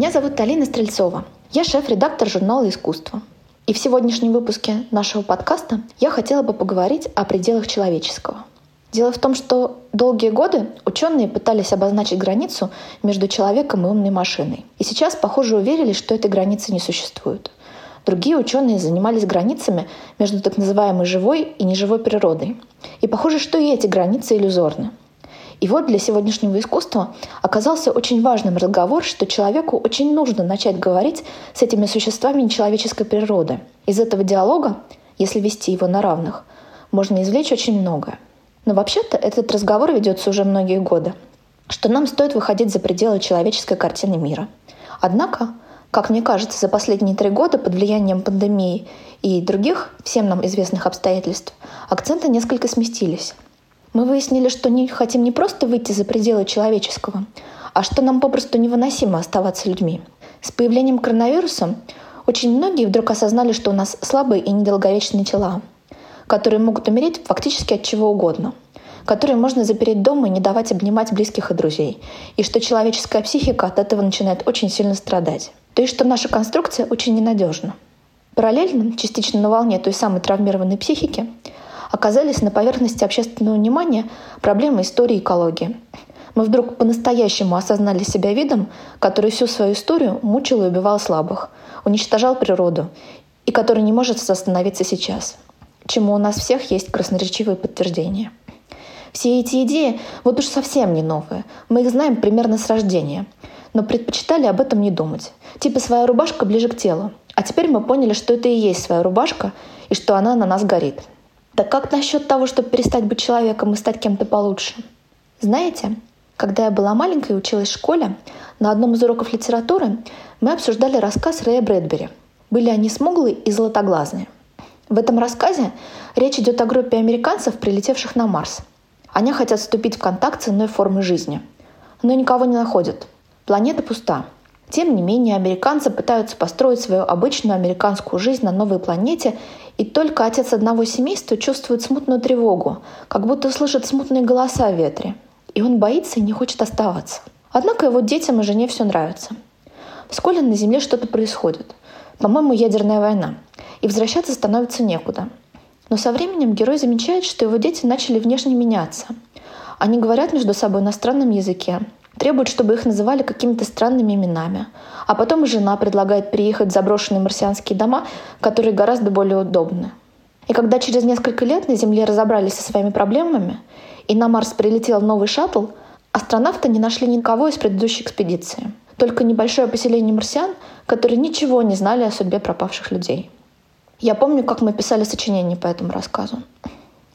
Меня зовут Алина Стрельцова. Я шеф-редактор журнала «Искусство». И в сегодняшнем выпуске нашего подкаста я хотела бы поговорить о пределах человеческого. Дело в том, что долгие годы ученые пытались обозначить границу между человеком и умной машиной. И сейчас, похоже, уверили, что этой границы не существует. Другие ученые занимались границами между так называемой живой и неживой природой. И похоже, что и эти границы иллюзорны. И вот для сегодняшнего искусства оказался очень важным разговор, что человеку очень нужно начать говорить с этими существами нечеловеческой природы. Из этого диалога, если вести его на равных, можно извлечь очень многое. Но вообще-то этот разговор ведется уже многие годы, что нам стоит выходить за пределы человеческой картины мира. Однако, как мне кажется, за последние три года под влиянием пандемии и других всем нам известных обстоятельств акценты несколько сместились. Мы выяснили, что не хотим не просто выйти за пределы человеческого, а что нам попросту невыносимо оставаться людьми. С появлением коронавируса очень многие вдруг осознали, что у нас слабые и недолговечные тела, которые могут умереть фактически от чего угодно, которые можно запереть дома и не давать обнимать близких и друзей, и что человеческая психика от этого начинает очень сильно страдать. То есть, что наша конструкция очень ненадежна. Параллельно, частично на волне той самой травмированной психики, оказались на поверхности общественного внимания проблемы истории экологии. Мы вдруг по-настоящему осознали себя видом, который всю свою историю мучил и убивал слабых, уничтожал природу и который не может остановиться сейчас, чему у нас всех есть красноречивые подтверждения. Все эти идеи вот уж совсем не новые. Мы их знаем примерно с рождения, но предпочитали об этом не думать. Типа своя рубашка ближе к телу. А теперь мы поняли, что это и есть своя рубашка, и что она на нас горит. Так как насчет того, чтобы перестать быть человеком и стать кем-то получше? Знаете, когда я была маленькой и училась в школе, на одном из уроков литературы мы обсуждали рассказ Рэя Брэдбери. Были они смуглые и золотоглазые. В этом рассказе речь идет о группе американцев, прилетевших на Марс. Они хотят вступить в контакт с иной формой жизни, но никого не находят. Планета пуста. Тем не менее, американцы пытаются построить свою обычную американскую жизнь на новой планете и только отец одного семейства чувствует смутную тревогу, как будто слышит смутные голоса в ветре. И он боится и не хочет оставаться. Однако его детям и жене все нравится. Вскоре на Земле что-то происходит. По-моему, ядерная война. И возвращаться становится некуда. Но со временем герой замечает, что его дети начали внешне меняться. Они говорят между собой на странном языке, требуют, чтобы их называли какими-то странными именами. А потом жена предлагает приехать в заброшенные марсианские дома, которые гораздо более удобны. И когда через несколько лет на Земле разобрались со своими проблемами, и на Марс прилетел новый шаттл, астронавты не нашли никого из предыдущей экспедиции. Только небольшое поселение марсиан, которые ничего не знали о судьбе пропавших людей. Я помню, как мы писали сочинение по этому рассказу.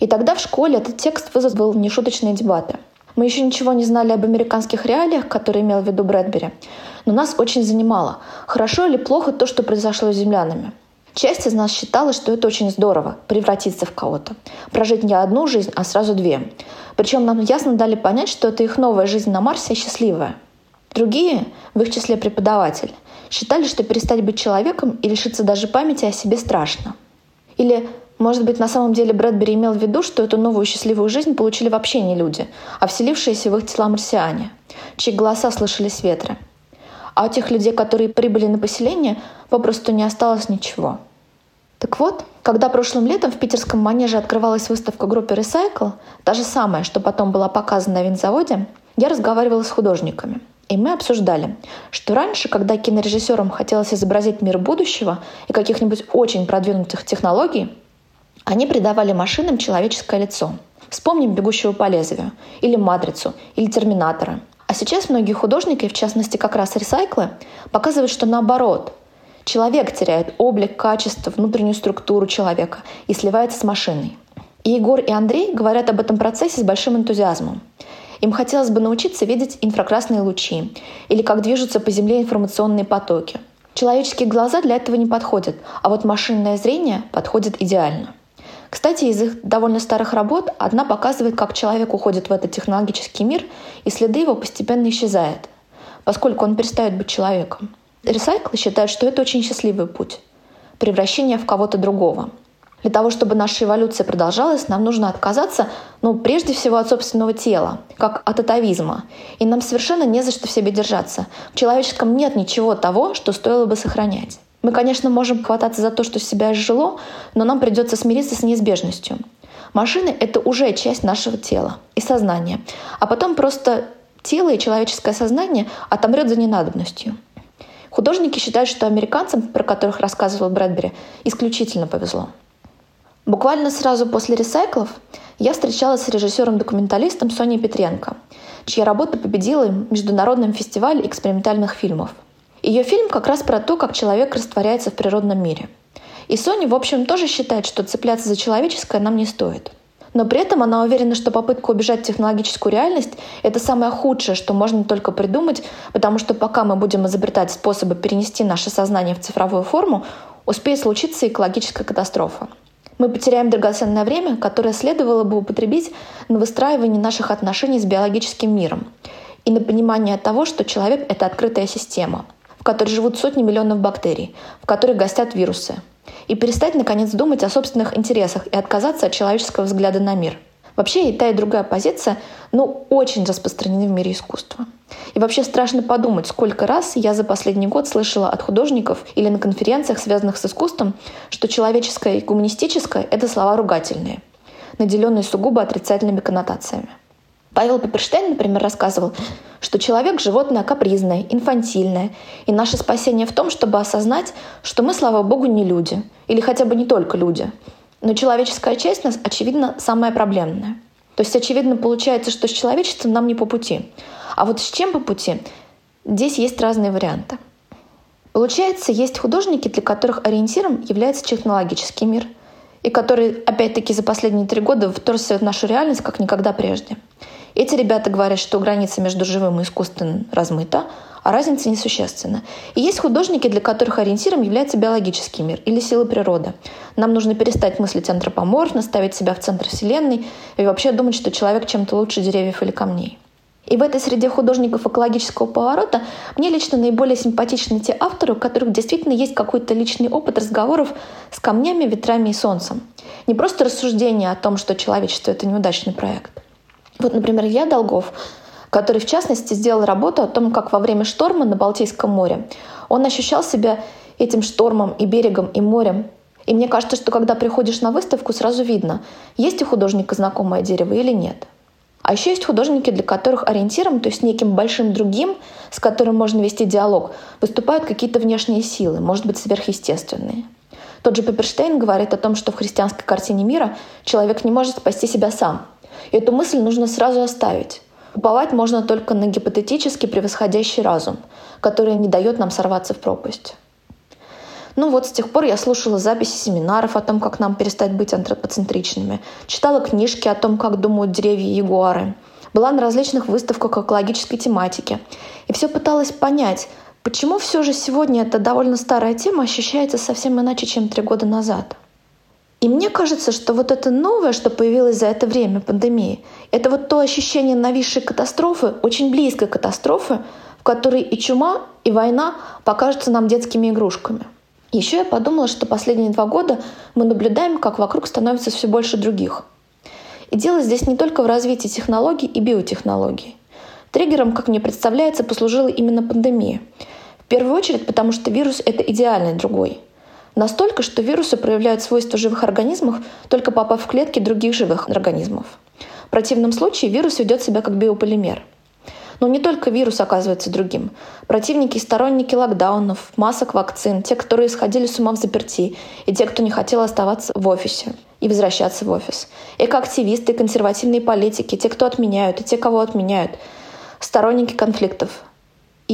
И тогда в школе этот текст вызвал нешуточные дебаты – мы еще ничего не знали об американских реалиях, которые имел в виду Брэдбери, но нас очень занимало, хорошо или плохо то, что произошло с землянами. Часть из нас считала, что это очень здорово – превратиться в кого-то. Прожить не одну жизнь, а сразу две. Причем нам ясно дали понять, что это их новая жизнь на Марсе счастливая. Другие, в их числе преподаватель, считали, что перестать быть человеком и лишиться даже памяти о себе страшно. Или может быть, на самом деле Брэдбери имел в виду, что эту новую счастливую жизнь получили вообще не люди, а вселившиеся в их тела марсиане, чьи голоса слышали с ветра. А у тех людей, которые прибыли на поселение, попросту не осталось ничего. Так вот, когда прошлым летом в питерском манеже открывалась выставка группы Recycle, та же самая, что потом была показана на винзаводе, я разговаривала с художниками. И мы обсуждали, что раньше, когда кинорежиссерам хотелось изобразить мир будущего и каких-нибудь очень продвинутых технологий, они придавали машинам человеческое лицо. Вспомним «Бегущего по лезвию», или «Матрицу», или «Терминатора». А сейчас многие художники, в частности как раз ресайклы, показывают, что наоборот. Человек теряет облик, качество, внутреннюю структуру человека и сливается с машиной. И Егор и Андрей говорят об этом процессе с большим энтузиазмом. Им хотелось бы научиться видеть инфракрасные лучи или как движутся по Земле информационные потоки. Человеческие глаза для этого не подходят, а вот машинное зрение подходит идеально. Кстати, из их довольно старых работ одна показывает, как человек уходит в этот технологический мир, и следы его постепенно исчезают, поскольку он перестает быть человеком. Ресайклы считают, что это очень счастливый путь — превращение в кого-то другого. Для того, чтобы наша эволюция продолжалась, нам нужно отказаться, ну, прежде всего от собственного тела, как от атовизма. И нам совершенно не за что в себе держаться. В человеческом нет ничего того, что стоило бы сохранять. Мы, конечно, можем хвататься за то, что себя изжило, но нам придется смириться с неизбежностью. Машины — это уже часть нашего тела и сознания. А потом просто тело и человеческое сознание отомрет за ненадобностью. Художники считают, что американцам, про которых рассказывал Брэдбери, исключительно повезло. Буквально сразу после ресайклов я встречалась с режиссером-документалистом Соней Петренко, чья работа победила в Международном фестивале экспериментальных фильмов. Ее фильм как раз про то, как человек растворяется в природном мире. И Соня, в общем, тоже считает, что цепляться за человеческое нам не стоит. Но при этом она уверена, что попытка убежать технологическую реальность — это самое худшее, что можно только придумать, потому что пока мы будем изобретать способы перенести наше сознание в цифровую форму, успеет случиться экологическая катастрофа. Мы потеряем драгоценное время, которое следовало бы употребить на выстраивание наших отношений с биологическим миром и на понимание того, что человек — это открытая система, в которой живут сотни миллионов бактерий, в которой гостят вирусы, и перестать, наконец, думать о собственных интересах и отказаться от человеческого взгляда на мир — Вообще и та, и другая позиция, ну, очень распространены в мире искусства. И вообще страшно подумать, сколько раз я за последний год слышала от художников или на конференциях, связанных с искусством, что человеческое и гуманистическое — это слова ругательные, наделенные сугубо отрицательными коннотациями. Павел Паперштейн, например, рассказывал, что человек — животное капризное, инфантильное, и наше спасение в том, чтобы осознать, что мы, слава богу, не люди, или хотя бы не только люди, но человеческая часть у нас, очевидно, самая проблемная. То есть, очевидно, получается, что с человечеством нам не по пути. А вот с чем по пути? Здесь есть разные варианты. Получается, есть художники, для которых ориентиром является технологический мир, и которые, опять-таки, за последние три года вторгся в нашу реальность как никогда прежде. Эти ребята говорят, что граница между живым и искусственным размыта, а разница несущественна. И есть художники, для которых ориентиром является биологический мир или силы природы. Нам нужно перестать мыслить антропоморфно, ставить себя в центр Вселенной и вообще думать, что человек чем-то лучше деревьев или камней. И в этой среде художников экологического поворота мне лично наиболее симпатичны те авторы, у которых действительно есть какой-то личный опыт разговоров с камнями, ветрами и солнцем. Не просто рассуждение о том, что человечество — это неудачный проект. Вот, например, я Долгов который, в частности, сделал работу о том, как во время шторма на Балтийском море он ощущал себя этим штормом и берегом, и морем. И мне кажется, что когда приходишь на выставку, сразу видно, есть у художника знакомое дерево или нет. А еще есть художники, для которых ориентиром, то есть неким большим другим, с которым можно вести диалог, выступают какие-то внешние силы, может быть, сверхъестественные. Тот же Пепперштейн говорит о том, что в христианской картине мира человек не может спасти себя сам. Эту мысль нужно сразу оставить. Уповать можно только на гипотетически превосходящий разум, который не дает нам сорваться в пропасть. Ну вот с тех пор я слушала записи семинаров о том, как нам перестать быть антропоцентричными, читала книжки о том, как думают деревья и ягуары, была на различных выставках экологической тематики и все пыталась понять, почему все же сегодня эта довольно старая тема ощущается совсем иначе, чем три года назад – и мне кажется, что вот это новое, что появилось за это время пандемии, это вот то ощущение нависшей катастрофы, очень близкой катастрофы, в которой и чума, и война покажутся нам детскими игрушками. Еще я подумала, что последние два года мы наблюдаем, как вокруг становится все больше других. И дело здесь не только в развитии технологий и биотехнологий. Триггером, как мне представляется, послужила именно пандемия. В первую очередь, потому что вирус — это идеальный другой — Настолько, что вирусы проявляют свойства живых организмов, только попав в клетки других живых организмов. В противном случае вирус ведет себя как биополимер. Но не только вирус оказывается другим. Противники и сторонники локдаунов, масок вакцин, те, которые сходили с ума в заперти, и те, кто не хотел оставаться в офисе и возвращаться в офис. Экоактивисты, консервативные политики, те, кто отменяют, и те, кого отменяют. Сторонники конфликтов,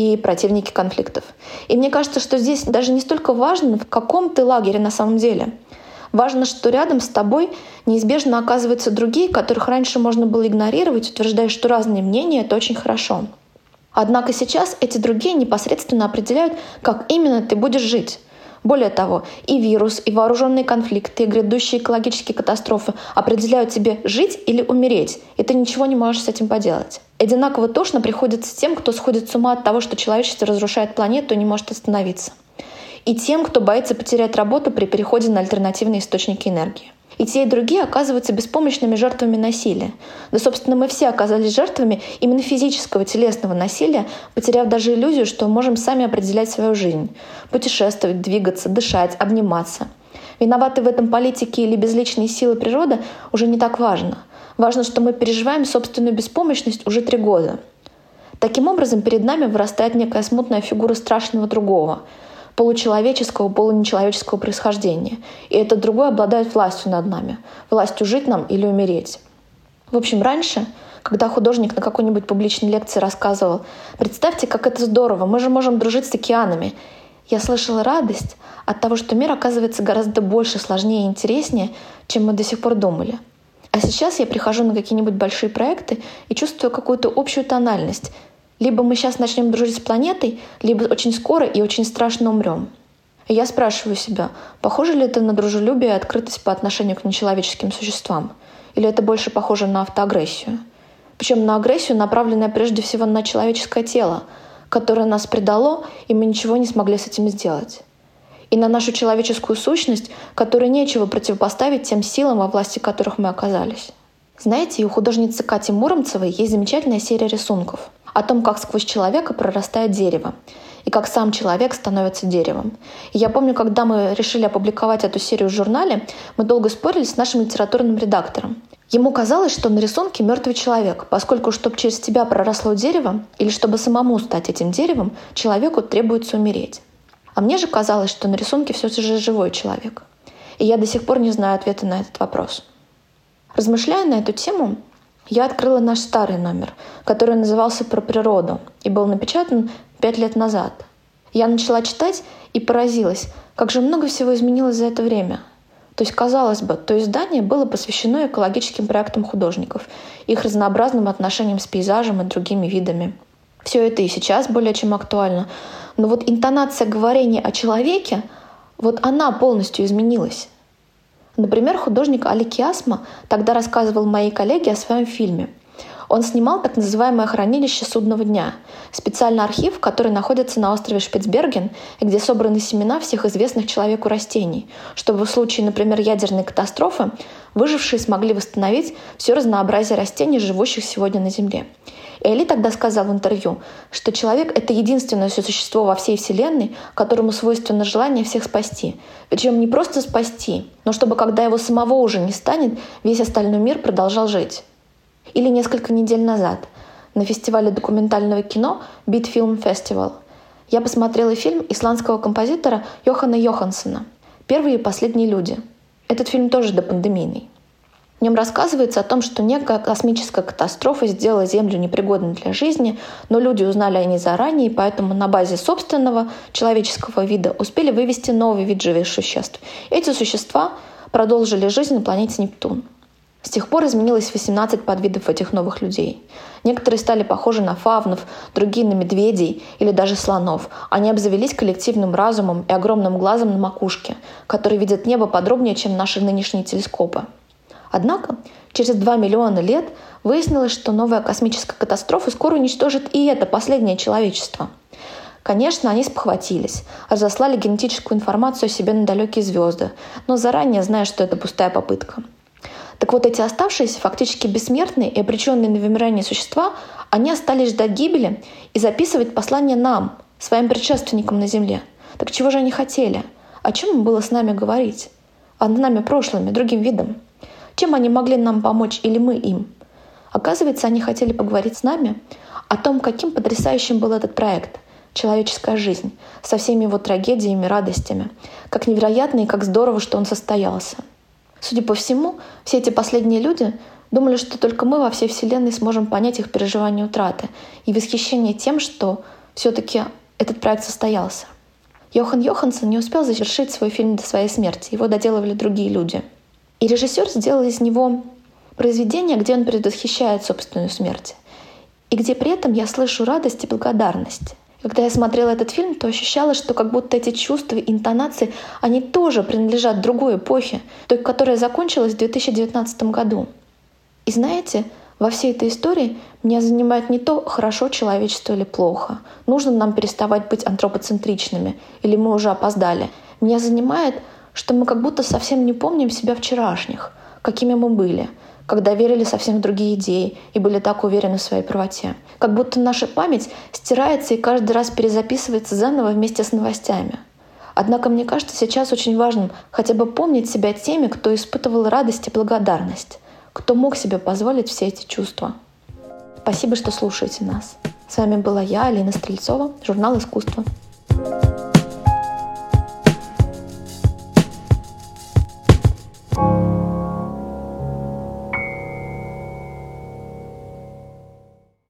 и противники конфликтов. И мне кажется, что здесь даже не столько важно, в каком ты лагере на самом деле. Важно, что рядом с тобой неизбежно оказываются другие, которых раньше можно было игнорировать, утверждая, что разные мнения — это очень хорошо. Однако сейчас эти другие непосредственно определяют, как именно ты будешь жить. Более того, и вирус, и вооруженные конфликты, и грядущие экологические катастрофы определяют тебе жить или умереть, и ты ничего не можешь с этим поделать. Одинаково тошно приходится тем, кто сходит с ума от того, что человечество разрушает планету и не может остановиться. и тем, кто боится потерять работу при переходе на альтернативные источники энергии. И те, и другие оказываются беспомощными жертвами насилия. Да, собственно, мы все оказались жертвами именно физического, телесного насилия, потеряв даже иллюзию, что можем сами определять свою жизнь. Путешествовать, двигаться, дышать, обниматься. Виноваты в этом политики или безличные силы природы уже не так важно. Важно, что мы переживаем собственную беспомощность уже три года. Таким образом, перед нами вырастает некая смутная фигура страшного другого — получеловеческого, полунечеловеческого происхождения. И этот другой обладает властью над нами, властью жить нам или умереть. В общем, раньше, когда художник на какой-нибудь публичной лекции рассказывал, представьте, как это здорово, мы же можем дружить с океанами, я слышала радость от того, что мир оказывается гораздо больше, сложнее и интереснее, чем мы до сих пор думали. А сейчас я прихожу на какие-нибудь большие проекты и чувствую какую-то общую тональность, либо мы сейчас начнем дружить с планетой, либо очень скоро и очень страшно умрем. И я спрашиваю себя, похоже ли это на дружелюбие и открытость по отношению к нечеловеческим существам? Или это больше похоже на автоагрессию? Причем на агрессию, направленную прежде всего на человеческое тело, которое нас предало, и мы ничего не смогли с этим сделать. И на нашу человеческую сущность, которой нечего противопоставить тем силам, во власти которых мы оказались. Знаете, у художницы Кати Муромцевой есть замечательная серия рисунков — о том, как сквозь человека прорастает дерево и как сам человек становится деревом. И я помню, когда мы решили опубликовать эту серию в журнале, мы долго спорили с нашим литературным редактором. Ему казалось, что на рисунке мертвый человек, поскольку, чтобы через тебя проросло дерево, или чтобы самому стать этим деревом, человеку требуется умереть. А мне же казалось, что на рисунке все же живой человек. И я до сих пор не знаю ответа на этот вопрос. Размышляя на эту тему, я открыла наш старый номер, который назывался «Про природу» и был напечатан пять лет назад. Я начала читать и поразилась, как же много всего изменилось за это время. То есть, казалось бы, то издание было посвящено экологическим проектам художников, их разнообразным отношениям с пейзажем и другими видами. Все это и сейчас более чем актуально. Но вот интонация говорения о человеке, вот она полностью изменилась. Например, художник Али Киасма тогда рассказывал моей коллеге о своем фильме. Он снимал так называемое хранилище судного дня, специальный архив, который находится на острове Шпицберген и где собраны семена всех известных человеку растений, чтобы в случае, например, ядерной катастрофы выжившие смогли восстановить все разнообразие растений, живущих сегодня на Земле. Эли тогда сказал в интервью, что человек — это единственное существо во всей Вселенной, которому свойственно желание всех спасти. Причем не просто спасти, но чтобы, когда его самого уже не станет, весь остальной мир продолжал жить. Или несколько недель назад на фестивале документального кино Beat Film я посмотрела фильм исландского композитора Йохана Йохансона «Первые и последние люди». Этот фильм тоже допандемийный. В нем рассказывается о том, что некая космическая катастрофа сделала Землю непригодной для жизни, но люди узнали о ней заранее, и поэтому на базе собственного человеческого вида успели вывести новый вид живых существ. Эти существа продолжили жизнь на планете Нептун. С тех пор изменилось 18 подвидов этих новых людей. Некоторые стали похожи на фавнов, другие на медведей или даже слонов. Они обзавелись коллективным разумом и огромным глазом на макушке, который видит небо подробнее, чем наши нынешние телескопы. Однако через 2 миллиона лет выяснилось, что новая космическая катастрофа скоро уничтожит и это последнее человечество. Конечно, они спохватились, разослали генетическую информацию о себе на далекие звезды, но заранее зная, что это пустая попытка. Так вот, эти оставшиеся, фактически бессмертные и обреченные на вымирание существа, они остались ждать гибели и записывать послание нам, своим предшественникам на Земле. Так чего же они хотели? О чем им было с нами говорить? О нами прошлыми, другим видом? Чем они могли нам помочь или мы им? Оказывается, они хотели поговорить с нами о том, каким потрясающим был этот проект «Человеческая жизнь» со всеми его трагедиями, радостями. Как невероятно и как здорово, что он состоялся. Судя по всему, все эти последние люди думали, что только мы во всей Вселенной сможем понять их переживания утраты и восхищение тем, что все-таки этот проект состоялся. Йохан Йоханссон не успел завершить свой фильм до своей смерти, его доделывали другие люди — и режиссер сделал из него произведение, где он предвосхищает собственную смерть. И где при этом я слышу радость и благодарность. Когда я смотрела этот фильм, то ощущала, что как будто эти чувства и интонации, они тоже принадлежат другой эпохе, той, которая закончилась в 2019 году. И знаете, Во всей этой истории меня занимает не то, хорошо человечество или плохо. Нужно нам переставать быть антропоцентричными, или мы уже опоздали. Меня занимает, что мы как будто совсем не помним себя вчерашних, какими мы были, когда верили совсем в другие идеи и были так уверены в своей правоте. Как будто наша память стирается и каждый раз перезаписывается заново вместе с новостями. Однако мне кажется сейчас очень важным хотя бы помнить себя теми, кто испытывал радость и благодарность, кто мог себе позволить все эти чувства. Спасибо, что слушаете нас. С вами была я, Алина Стрельцова, журнал «Искусство».